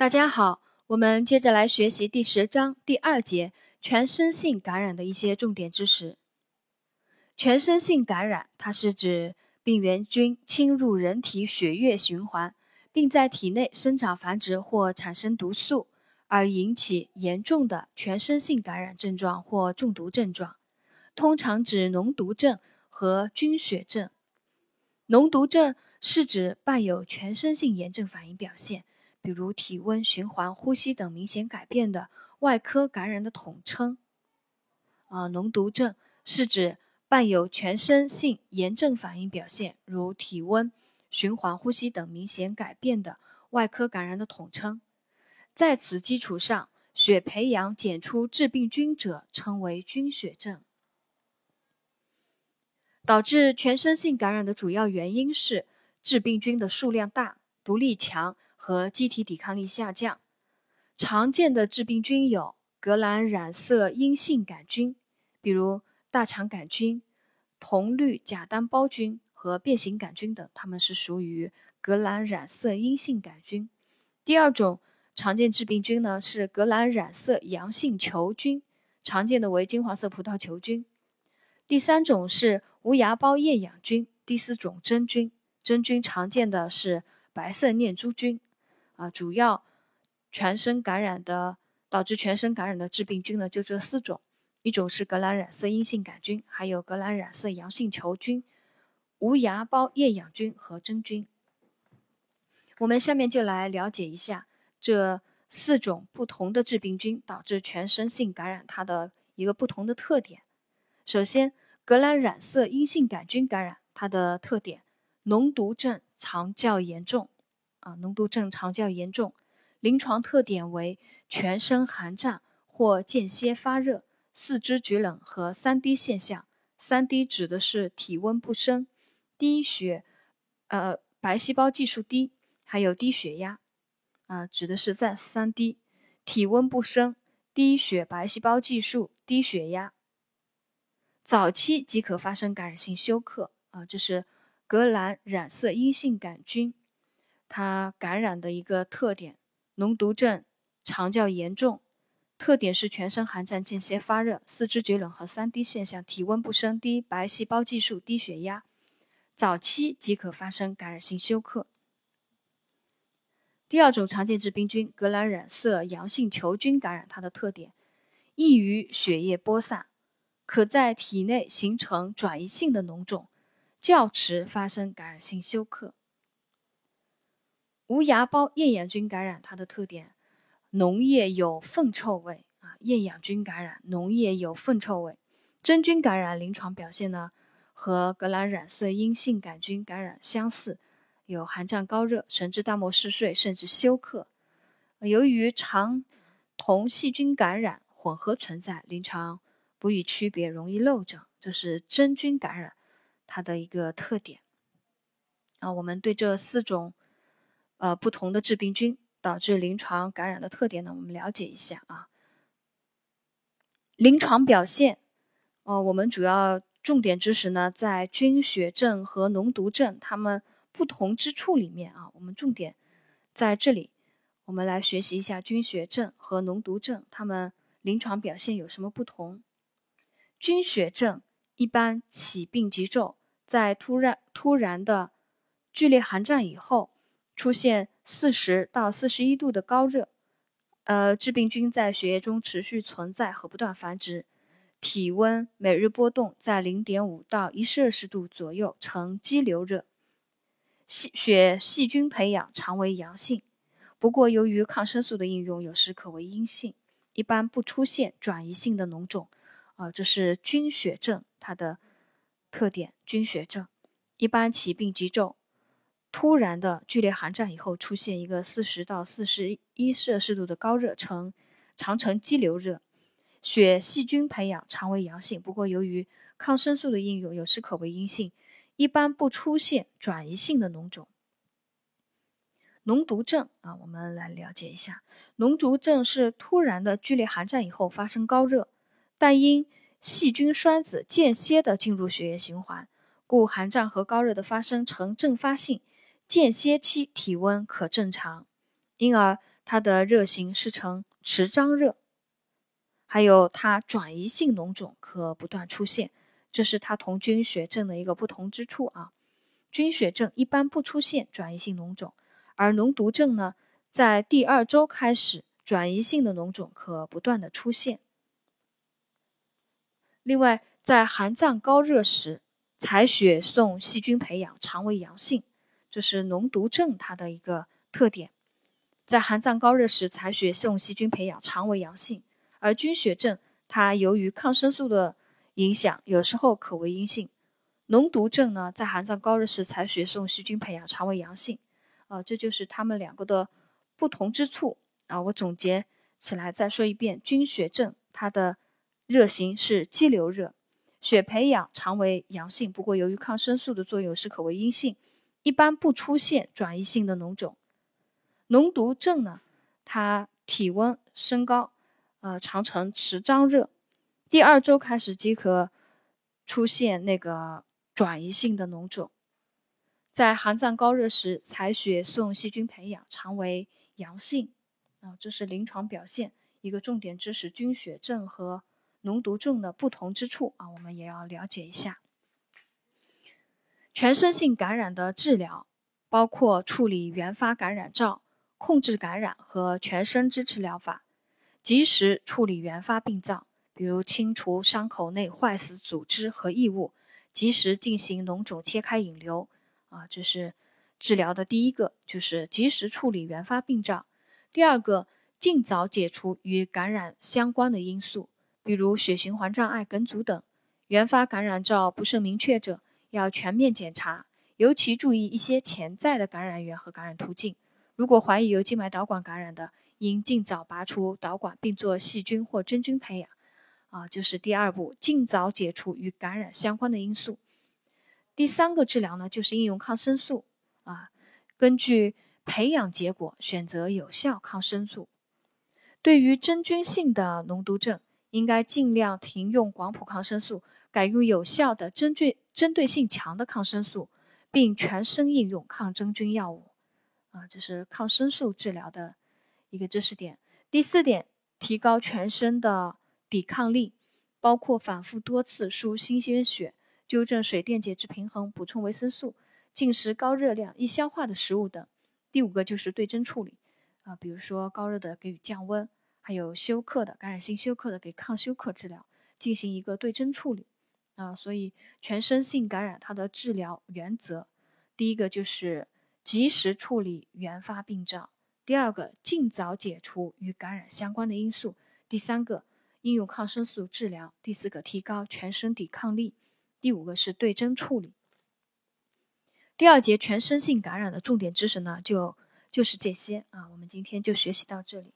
大家好，我们接着来学习第十章第二节全身性感染的一些重点知识。全身性感染，它是指病原菌侵入人体血液循环，并在体内生长繁殖或产生毒素，而引起严重的全身性感染症状或中毒症状，通常指脓毒症和菌血症。脓毒症是指伴有全身性炎症反应表现。比如体温、循环、呼吸等明显改变的外科感染的统称。啊，脓毒症是指伴有全身性炎症反应表现，如体温、循环、呼吸等明显改变的外科感染的统称。在此基础上，血培养检出致病菌者称为菌血症。导致全身性感染的主要原因是致病菌的数量大、毒力强。和机体抵抗力下降，常见的致病菌有革兰染色阴性杆菌，比如大肠杆菌、铜绿假单胞菌和变形杆菌等，它们是属于革兰染色阴性杆菌。第二种常见致病菌呢是革兰染色阳性球菌，常见的为金黄色葡萄球菌。第三种是无芽孢厌氧菌。第四种真菌，真菌常见的是白色念珠菌。啊，主要全身感染的导致全身感染的致病菌呢，就这四种，一种是革兰染色阴性杆菌，还有革兰染色阳性球菌、无芽孢厌氧菌和真菌。我们下面就来了解一下这四种不同的致病菌导致全身性感染它的一个不同的特点。首先，革兰染色阴性杆菌感染它的特点，脓毒症常较严重。啊，脓毒症常较严重，临床特点为全身寒战或间歇发热、四肢厥冷和三低现象。三低指的是体温不升、低血，呃，白细胞计数低，还有低血压。啊，指的是在三低：体温不升、低血白细胞计数、低血压。早期即可发生感染性休克。啊，这是革兰染色阴性杆菌。它感染的一个特点，脓毒症常较严重，特点是全身寒战、间歇发热、四肢厥冷和三低现象，体温不升、低白细胞计数、低血压，早期即可发生感染性休克。第二种常见致病菌革兰染色阳性球菌感染，它的特点易于血液播散，可在体内形成转移性的脓肿，较迟发生感染性休克。无芽孢厌氧菌感染，它的特点，脓液有粪臭味啊。厌氧菌感染，脓液有粪臭味。真菌感染临床表现呢，和革兰染色阴性杆菌感染相似，有寒战、高热、神志大漠嗜睡，甚至休克。由于肠同细菌感染混合存在，临床不易区别，容易漏诊。这是真菌感染它的一个特点。啊，我们对这四种。呃，不同的致病菌导致临床感染的特点呢，我们了解一下啊。临床表现，哦，我们主要重点知识呢，在菌血症和脓毒症它们不同之处里面啊，我们重点在这里，我们来学习一下菌血症和脓毒症它们临床表现有什么不同。菌血症一般起病急骤，在突然突然的剧烈寒战以后。出现四十到四十一度的高热，呃，致病菌在血液中持续存在和不断繁殖，体温每日波动在零点五到一摄氏度左右，呈激流热。细血细菌培养常为阳性，不过由于抗生素的应用，有时可为阴性，一般不出现转移性的脓肿。啊，这是菌血症它的特点。菌血症一般起病急骤。突然的剧烈寒战以后，出现一个四十到四十一摄氏度的高热，呈常呈激流热，血细菌培养常为阳性，不过由于抗生素的应用，有时可为阴性，一般不出现转移性的脓肿。脓毒症啊，我们来了解一下，脓毒症是突然的剧烈寒战以后发生高热，但因细菌栓子间歇的进入血液循环，故寒战和高热的发生呈阵发性。间歇期体温可正常，因而它的热型是呈持张热。还有它转移性脓肿可不断出现，这是它同菌血症的一个不同之处啊。菌血症一般不出现转移性脓肿，而脓毒症呢，在第二周开始，转移性的脓肿可不断的出现。另外，在寒脏高热时，采血送细菌培养，常为阳性，这是脓毒症它的一个特点。在寒战高热时采血送细菌培养，常为阳性。而菌血症，它由于抗生素的影响，有时候可为阴性。脓毒症呢，在寒战高热时采血送细菌培养，常为阳性。啊，这就是它们两个的不同之处啊。我总结起来再说一遍：菌血症它的热型是肌瘤热，血培养常为阳性，不过由于抗生素的作用是可为阴性，一般不出现转移性的脓肿。脓毒症呢，它体温升高。呃，常呈持张热，第二周开始即可出现那个转移性的脓肿。在寒战高热时采血送细菌培养，常为阳性。啊，这是临床表现一个重点知识：菌血症和脓毒症的不同之处啊，我们也要了解一下。全身性感染的治疗包括处理原发感染灶、控制感染和全身支持疗法。及时处理原发病灶，比如清除伤口内坏死组织和异物，及时进行脓肿切开引流。啊，这是治疗的第一个，就是及时处理原发病灶。第二个，尽早解除与感染相关的因素，比如血循环障碍、梗阻等。原发感染灶不甚明确者，要全面检查，尤其注意一些潜在的感染源和感染途径。如果怀疑有静脉导管感染的，应尽早拔出导管，并做细菌或真菌培养。啊，就是第二步，尽早解除与感染相关的因素。第三个治疗呢，就是应用抗生素。啊，根据培养结果选择有效抗生素。对于真菌性的脓毒症，应该尽量停用广谱抗生素，改用有效的真菌针对性强的抗生素，并全身应用抗真菌药物。啊，这是抗生素治疗的。一个知识点，第四点，提高全身的抵抗力，包括反复多次输新鲜血，纠正水电解质平衡，补充维生素，进食高热量、易消化的食物等。第五个就是对症处理，啊，比如说高热的给予降温，还有休克的感染性休克的给抗休克治疗，进行一个对症处理。啊，所以全身性感染它的治疗原则，第一个就是及时处理原发病灶。第二个，尽早解除与感染相关的因素；第三个，应用抗生素治疗；第四个，提高全身抵抗力；第五个是对症处理。第二节全身性感染的重点知识呢，就就是这些啊，我们今天就学习到这里。